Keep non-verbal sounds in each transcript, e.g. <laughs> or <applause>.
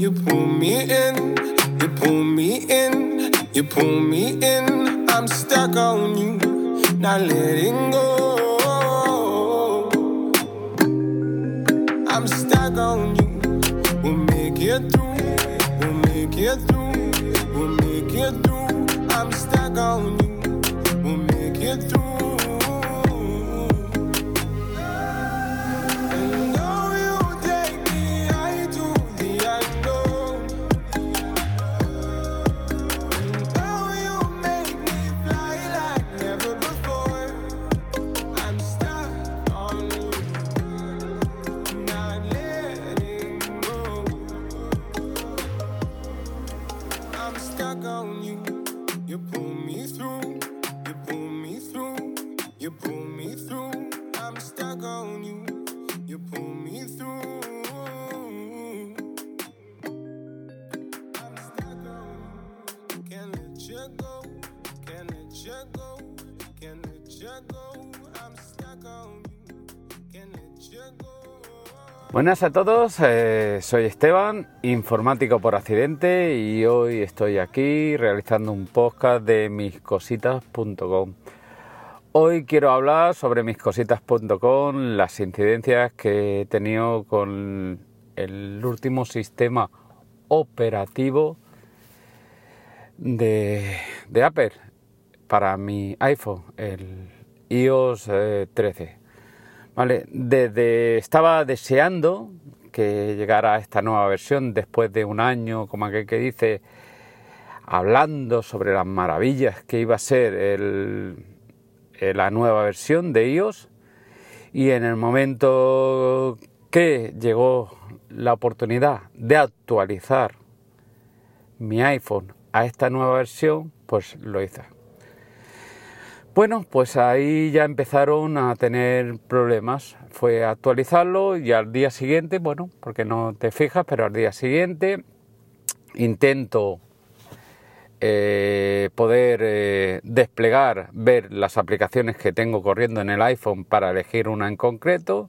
You pull me in, you pull me in, you pull me in. I'm stuck on you, not letting go. I'm stuck on you. We'll make it through, we'll make it through, we'll make it through. I'm stuck on you, we'll make it through. Buenas a todos, eh, soy Esteban, informático por accidente y hoy estoy aquí realizando un podcast de miscositas.com. Hoy quiero hablar sobre miscositas.com, las incidencias que he tenido con el último sistema operativo de, Apple para mi iPhone, el iOS eh, 13. Vale, desde estaba deseando que llegara esta nueva versión después de un año, como aquel que dice, hablando sobre las maravillas que iba a ser el- eh, la nueva versión de iOS y en el momento que llegó la oportunidad de actualizar mi iPhone a esta nueva versión, pues lo hice. Bueno, pues ahí ya empezaron a tener problemas. Fue actualizarlo y al día siguiente, bueno, porque no te fijas, pero al día siguiente intento eh, poder eh, desplegar, ver las aplicaciones que tengo corriendo en el iPhone para elegir una en concreto.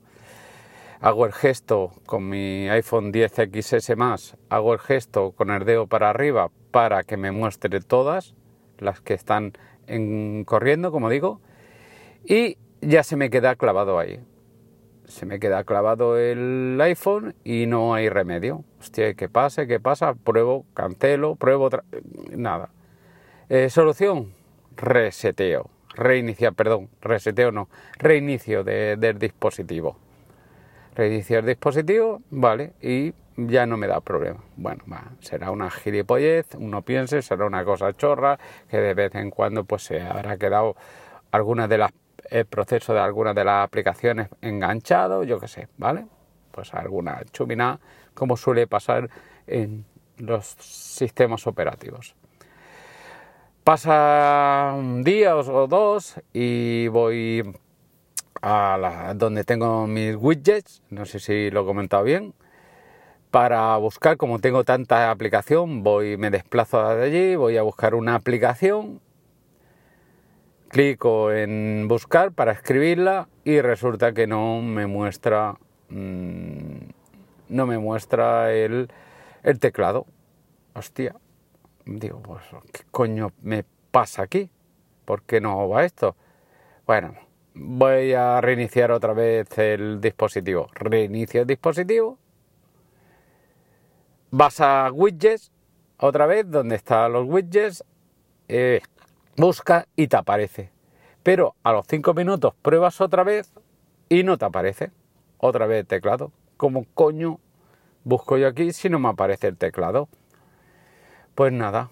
Hago el gesto con mi iPhone 10XS más, hago el gesto con el dedo para arriba para que me muestre todas las que están en- corriendo, como digo, y ya se me queda clavado ahí. Se me queda clavado el iPhone y no hay remedio. Hostia, ¿qué pasa? ¿Qué pasa? Pruebo, cancelo, pruebo otra... Nada. Eh, solución, reseteo. Reiniciar, perdón, reseteo no. Reinicio de- del dispositivo. Reinicio el dispositivo, vale, y ya no me da problema. Bueno, va, será una gilipollez, uno piense, será una cosa chorra, que de vez en cuando pues se habrá quedado algunas de las el proceso de algunas de las aplicaciones enganchado, yo qué sé, ¿vale? Pues alguna chumina, como suele pasar en los sistemas operativos. Pasa un día o dos y voy a la- donde tengo mis widgets, no sé si lo he comentado bien, para buscar, como tengo tanta aplicación, voy, me desplazo de allí, voy a buscar una aplicación, clico en buscar para escribirla y resulta que no me muestra, mm, no me muestra el, el teclado. Hostia, digo, pues, ¿qué coño me pasa aquí? ¿Por qué no va esto? Bueno, voy a reiniciar otra vez el dispositivo. Reinicio el dispositivo. Vas a widgets, otra vez, donde están los widgets, eh, busca y te aparece. Pero a los 5 minutos pruebas otra vez y no te aparece. Otra vez el teclado. ¿Cómo coño busco yo aquí si no me aparece el teclado? Pues nada,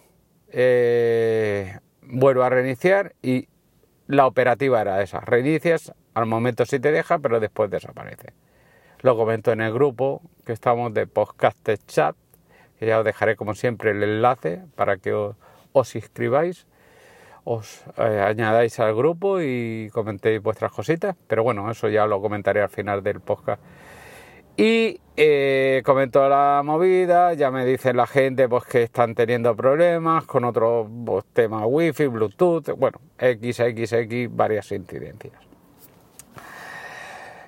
eh, vuelvo a reiniciar y la operativa era esa. Reinicias, al momento sí te deja, pero después desaparece. Lo comento en el grupo que estamos de podcast chat, que ya os dejaré como siempre el enlace para que os, os inscribáis, os eh, añadáis al grupo y comentéis vuestras cositas. Pero bueno, eso ya lo comentaré al final del podcast. Y eh, comento la movida, ya me dice la gente pues que están teniendo problemas con otros pues, temas wifi, bluetooth, bueno, XXX, varias incidencias.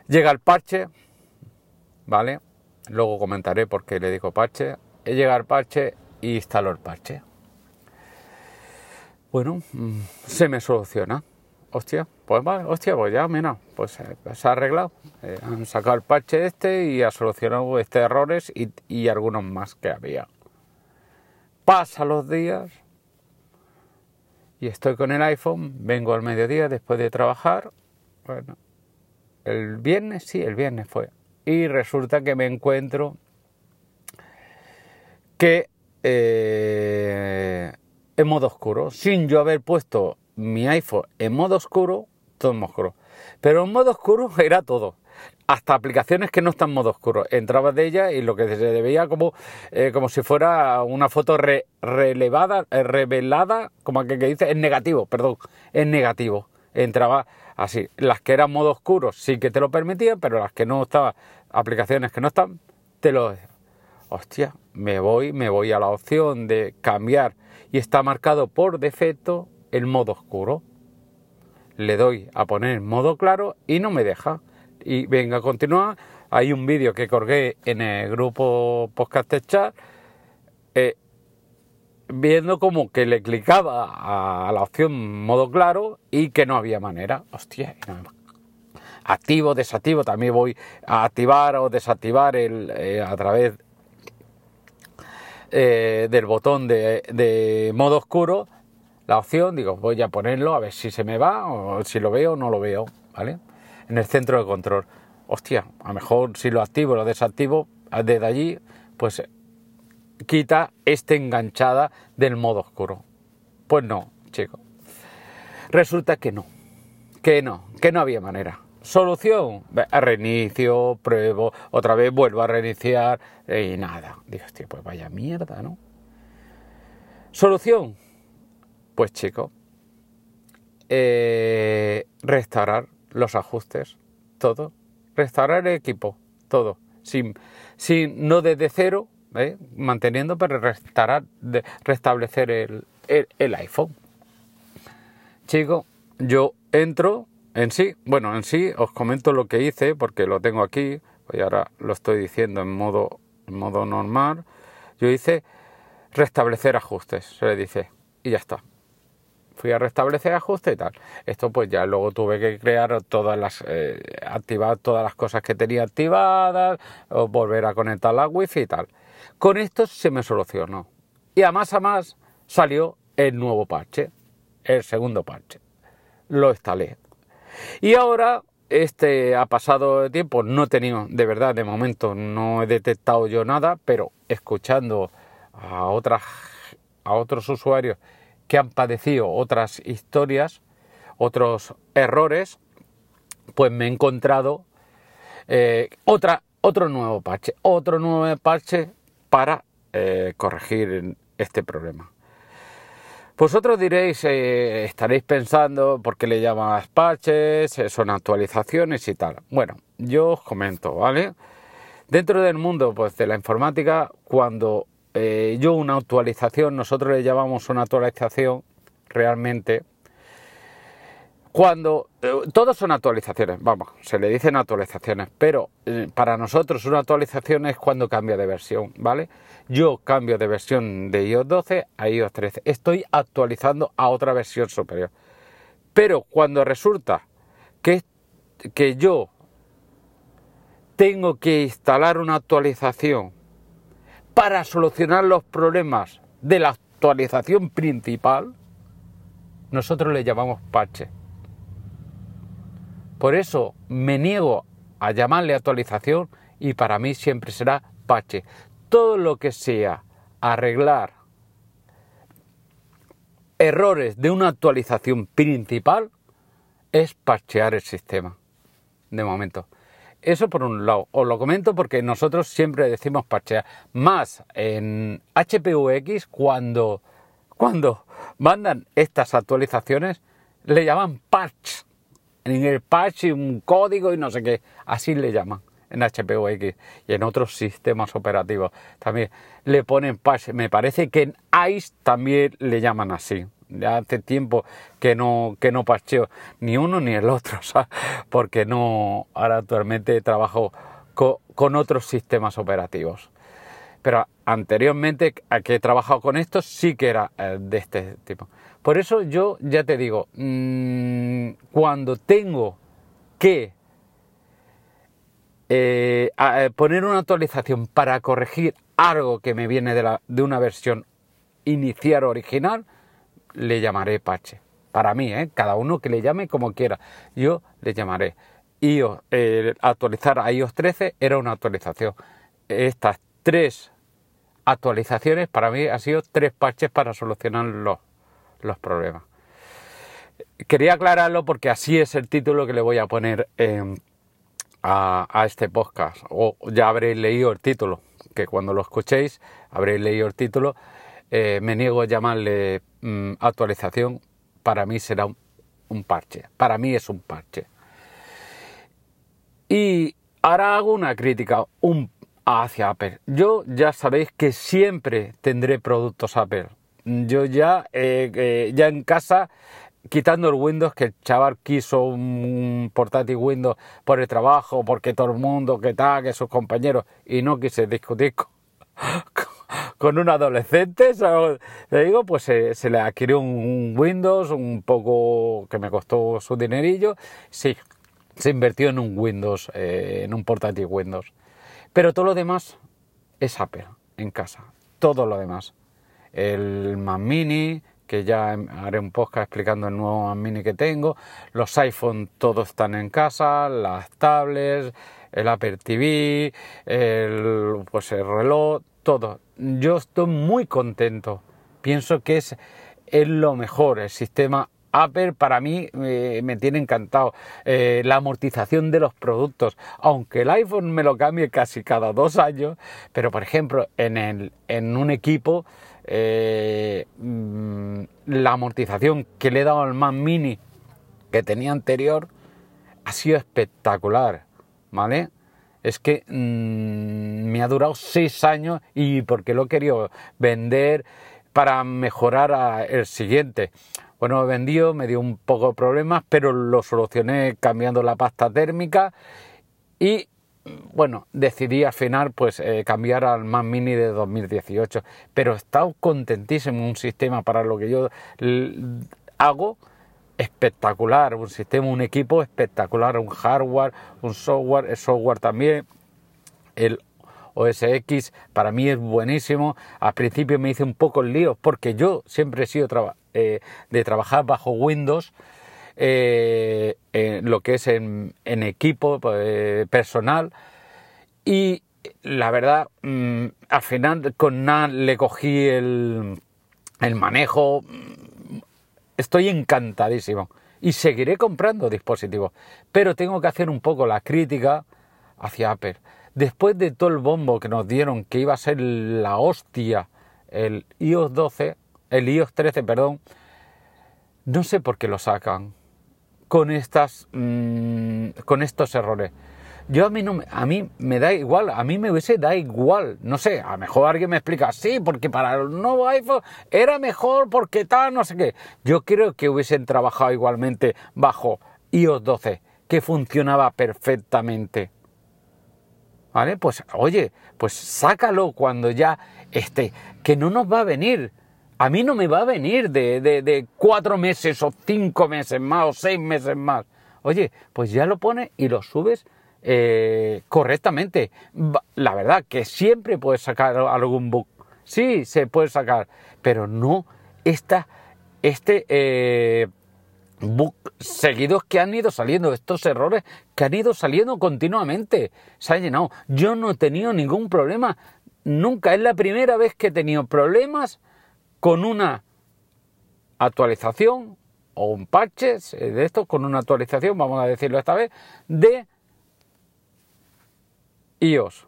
Llega el parche, ¿vale? luego comentaré por qué le digo parche, llega el parche y instalo el parche. Bueno, mm, se me soluciona. Hostia, pues vale, hostia, pues ya, mira, pues eh, se ha arreglado. Eh, han sacado el parche este y ha solucionado este errores y, algunos más que había. Pasa los días y estoy con el iPhone, vengo al mediodía después de trabajar. Bueno, el viernes, sí, el viernes fue. Y resulta que me encuentro que eh, en modo oscuro, sin yo haber puesto mi iPhone en modo oscuro, todo en modo oscuro. Pero en modo oscuro <laughs> era todo. Hasta aplicaciones que no están en modo oscuro. Entraba de ella y lo que se veía como, eh, como si fuera una foto relevada, eh, revelada, como que, que dice, en negativo, perdón, en negativo. Entraba así. Las que eran modo oscuro sí que te lo permitían, pero las que no estaban, aplicaciones que no están, te lo... Hostia, me voy, me voy a la opción de cambiar y está marcado por defecto el modo oscuro. Le doy a poner modo claro y no me deja. Y venga a continuar. Hay un vídeo que colgué en el grupo Podcast Chat eh, viendo como que le clicaba a la opción modo claro y que no había manera. Hostia, activo, desactivo, también voy a activar o desactivar el, eh, a través eh, del botón de, modo oscuro la opción, digo, voy a ponerlo a ver si se me va o si lo veo o no lo veo, ¿vale? En el centro de control. Hostia, a lo mejor si lo activo o lo desactivo desde allí, pues quita esta enganchada del modo oscuro. Pues no, chico. Resulta que no, que no, que no había manera. Solución, reinicio, pruebo, otra vez vuelvo a reiniciar y nada. Digo, hostia, pues vaya mierda, ¿no? Solución, pues chico, eh, restaurar los ajustes, todo, restaurar el equipo, todo, sin, sin no desde cero, ¿eh? manteniendo, pero restaurar, restablecer el, el iPhone. Chico, yo entro en sí, bueno, en sí os comento lo que hice porque lo tengo aquí, y ahora lo estoy diciendo en modo, en modo normal. Yo hice restablecer ajustes, se le dice, y ya está. Fui a restablecer ajustes y tal. Esto pues ya luego tuve que crear todas las, eh, activar todas las cosas que tenía activadas, o volver a conectar la wifi y tal. Con esto se me solucionó. Y a más a más salió el nuevo parche, el segundo parche. Lo instalé. Y ahora, este ha pasado tiempo, no he de verdad, de momento no he detectado yo nada, pero escuchando a otras a otros usuarios que han padecido otras historias, otros errores, pues me he encontrado eh, otra, otro nuevo parche, otro nuevo parche para eh, corregir este problema. Vosotros diréis, eh, estaréis pensando por qué le llaman parches, eh, son actualizaciones y tal. Bueno, yo os comento, ¿vale? Dentro del mundo pues, de la informática, cuando eh, yo una actualización, nosotros le llamamos una actualización realmente cuando eh, todos son actualizaciones, vamos, se le dicen actualizaciones, pero eh, para nosotros una actualización es cuando cambia de versión, ¿vale? Yo cambio de versión de iOS 12 a iOS 13, estoy actualizando a otra versión superior. Pero cuando resulta que, que yo tengo que instalar una actualización para solucionar los problemas de la actualización principal, nosotros le llamamos parche. Por eso me niego a llamarle actualización y para mí siempre será parche. Todo lo que sea arreglar errores de una actualización principal es parchear el sistema. De momento. Eso por un lado. Os lo comento porque nosotros siempre decimos parchear. Más en HPUX cuando, cuando mandan estas actualizaciones le llaman patch en el patch un código y no sé qué, así le llaman en HPUX y en otros sistemas operativos también le ponen patch. Me parece que en ICE también le llaman así. Ya hace tiempo que no, que no ni uno ni el otro, <laughs> porque no, ahora actualmente trabajo con otros sistemas operativos. Pero anteriormente a que he trabajado con esto sí que era eh, de este tipo. Por eso yo ya te digo, mm, cuando tengo que eh, eh, poner una actualización para corregir algo que me viene de, la, de una versión inicial original, le llamaré parche. Para mí, cada uno que le llame como quiera, yo le llamaré. iOS, actualizar a iOS 13 era una actualización. Estas tres actualizaciones para mí han sido tres parches para solucionar los, los problemas. Quería aclararlo porque así es el título que le voy a poner a, este podcast. O ya habréis leído el título, que cuando lo escuchéis habréis leído el título. Eh, me niego a llamarle mm, actualización, para mí será un, parche. Para mí es un parche. Y ahora hago una crítica un hacia Apple. Yo ya sabéis que siempre tendré productos Apple. Yo ya, eh, ya en casa, quitando el Windows, que el chaval quiso un portátil Windows por el trabajo, porque todo el mundo, que tal, que sus compañeros, y no quise discutir con, un adolescente, le digo, pues se le adquirió un, Windows, un poco que me costó su dinerillo, sí, se invirtió en un Windows, eh, en un portátil Windows. Pero todo lo demás es Apple en casa. Todo lo demás. El Mac Mini, que ya haré un podcast explicando el nuevo Mac Mini que tengo. Los iPhone todos están en casa. Las tablets, el Apple TV, el, pues el reloj, todo. Yo estoy muy contento. Pienso que es, es lo mejor el sistema Apple para mí eh, me tiene encantado. Eh, la amortización de los productos, aunque el iPhone me lo cambie casi cada dos años, pero por ejemplo en, el, en un equipo eh, mm, la amortización que le he dado al Mac Mini que tenía anterior ha sido espectacular, ¿vale? Es que mm, me ha durado seis años y porque lo he querido vender para mejorar el siguiente. Bueno, vendió, me dio un poco de problemas, pero lo solucioné cambiando la pasta térmica y bueno, decidí al final pues eh, cambiar al Mac Mini de 2018, pero he estado contentísimo, un sistema para lo que yo hago espectacular, un sistema, un equipo espectacular, un hardware, un software, el software también, el OS X para mí es buenísimo. Al principio me hice un poco el lío porque yo siempre he sido eh, de trabajar bajo Windows, eh, lo que es en, equipo eh, personal. Y la verdad, mm, al final con NAS le cogí el, el manejo. Estoy encantadísimo. Y seguiré comprando dispositivos, pero tengo que hacer un poco la crítica hacia Apple. Después de todo el bombo que nos dieron que iba a ser la hostia el iOS 12, el iOS 13, perdón, no sé por qué lo sacan con estas mm, con estos errores. Yo a mí no a mí me da igual, a mí me hubiese da igual, no sé, a lo mejor alguien me explica, sí, porque para el nuevo iPhone era mejor porque tal, no sé qué. Yo creo que hubiesen trabajado igualmente bajo iOS 12, que funcionaba perfectamente. ¿Vale? Pues oye, pues sácalo cuando ya esté, que no nos va a venir. A mí no me va a venir de, cuatro meses o cinco meses más o seis meses más. Oye, pues ya lo pones y lo subes eh, correctamente. La verdad que siempre puedes sacar algún bug. Sí, se puede sacar, pero no esta, este eh, seguidos que han ido saliendo, estos errores que han ido saliendo continuamente. Se ha llenado. Yo no he tenido ningún problema. Nunca. Es la primera vez que he tenido problemas con una actualización o un parche de esto, con una actualización, vamos a decirlo esta vez, de iOS.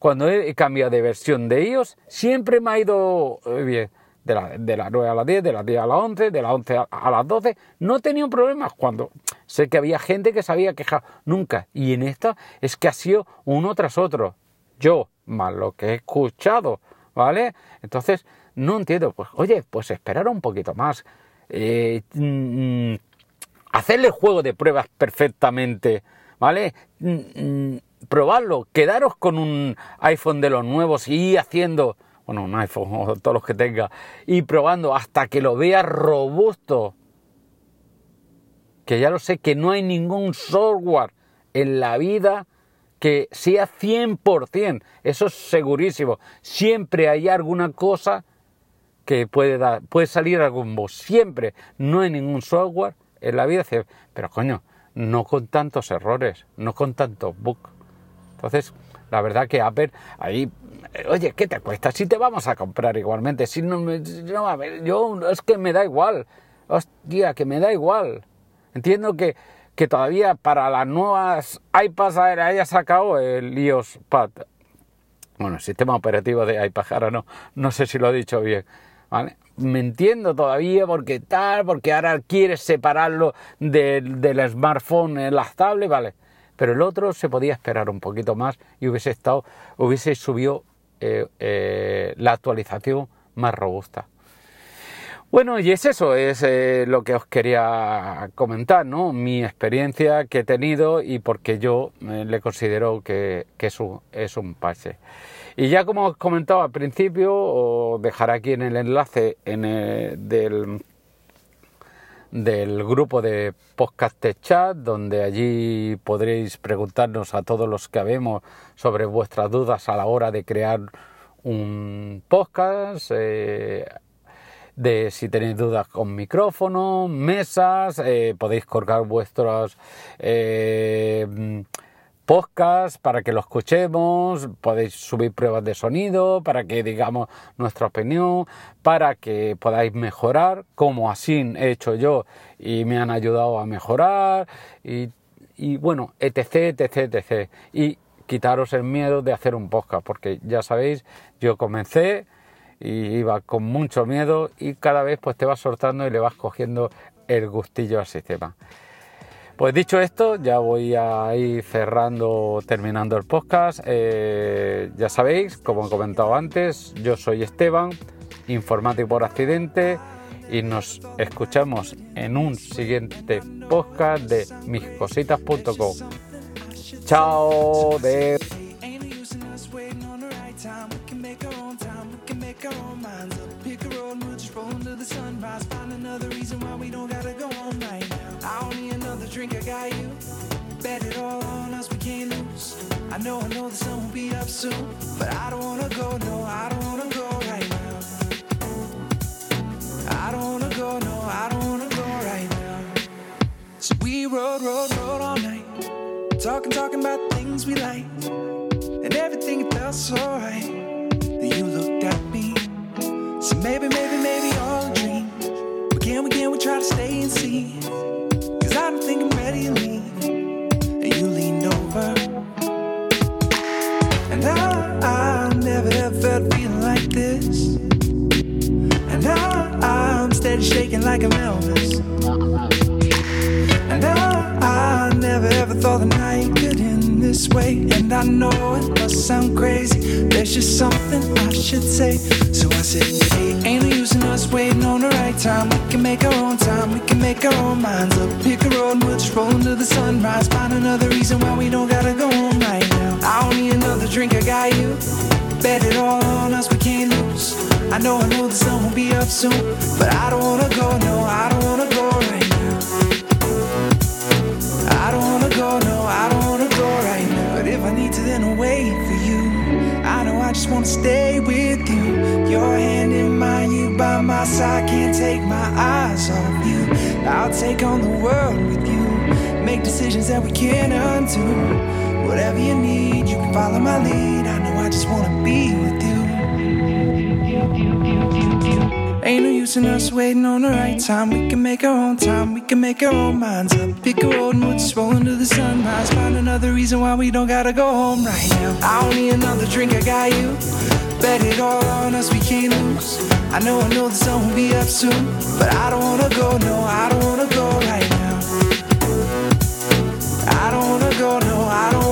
Cuando he cambiado de versión de iOS, siempre me ha ido eh, bien de, la, de las 9 a las 10, de las 10 a las 11, de las 11 a, las 12. No he tenido problemas cuando sé que había gente que se había quejado. Nunca. Y en esta es que ha sido uno tras otro. Yo, más lo que he escuchado, ¿vale? Entonces, no entiendo. Pues, oye, pues esperar un poquito más. Eh, mm, hacerle juego de pruebas perfectamente, ¿vale? Mm, mm, probadlo, quedaros con un iPhone de los nuevos y haciendo, bueno, un iPhone o todos los que tenga, y probando hasta que lo veas robusto. Que ya lo sé, que no hay ningún software en la vida que sea 100%, eso es segurísimo. Siempre hay alguna cosa que puede dar, puede salir algún bug, siempre. No hay ningún software en la vida, pero coño, no con tantos errores, no con tantos bugs. Entonces, la verdad que Apple ahí, oye, ¿qué te cuesta? Si te vamos a comprar igualmente, si no, no a ver, yo es que me da igual, hostia, que me da igual. Entiendo que, que todavía para las nuevas iPads haya sacado el iOS Pad. Bueno, el sistema operativo de iPad, ahora no, no sé si lo he dicho bien. ¿Vale? Me entiendo todavía porque tal, porque ahora quieres separarlo del smartphone en las tablets, ¿vale? Pero el otro se podía esperar un poquito más y hubiese estado, hubiese subido eh, eh, la actualización más robusta. Bueno, y es eso, es eh, lo que os quería comentar, ¿no? Mi experiencia que he tenido y porque yo le considero que, es, un, es un pase. Y ya como os comentaba al principio, os dejaré aquí en el enlace en del del grupo de podcast chat, donde allí podréis preguntarnos a todos los que habemos sobre vuestras dudas a la hora de crear un podcast, eh, de si tenéis dudas con micrófono, mesas, eh, podéis colgar vuestros eh, podcast para que lo escuchemos, podéis subir pruebas de sonido para que digamos nuestra opinión, para que podáis mejorar, como así he hecho yo y me han ayudado a mejorar y, y bueno, etc, etc, etc. Y quitaros el miedo de hacer un podcast, porque ya sabéis, yo comencé y iba con mucho miedo y cada vez pues te vas soltando y le vas cogiendo el gustillo al sistema. Pues dicho esto, ya voy a ir cerrando, terminando el podcast. Eh, ya sabéis, como he comentado antes, yo soy Esteban, informático por accidente, y nos escuchamos en un siguiente podcast de miscositas.com. Chao de... know, I know the sun will be up soon. But I don't wanna go, no, I don't wanna go right now. I don't wanna go, no, I don't wanna go right now. So we rode, rode, rode all night. Talking, talking about things we like. And everything felt so right. Like I'm Elvis. And I, I never ever thought the night could end this way. And I know it must sound crazy. There's just something I should say. So I said, hey, ain't no use in us waiting on the right time. We can make our own time, we can make our own minds up. Pick a road, we'll just roll into the sunrise. Find another reason why we don't gotta go home right now. I don't need another drink, I got you. Bet it all on us, we can't lose. I know, I know the sun will be up soon. But I don't wanna go, no, I don't wanna go right now. I don't wanna go, no, I don't wanna go right now. But if I need to, then I'll wait for you. I know I just wanna stay with you. Your hand in mine, you by my side, can't take my eyes off you. I'll take on the world with you. Make decisions that we can't undo. Whatever you need, you can follow my lead. I just wanna be with you. Ain't no use in us waiting on the right time. We can make our own time, we can make our own minds up. Pick a road and we'll just roll into the sunrise. Find another reason why we don't gotta go home right now. I don't need another drink, I got you. Bet it all on us, we can't lose. I know, I know the sun will be up soon. But I don't wanna go, no, I don't wanna go right now. I don't wanna go, no, I don't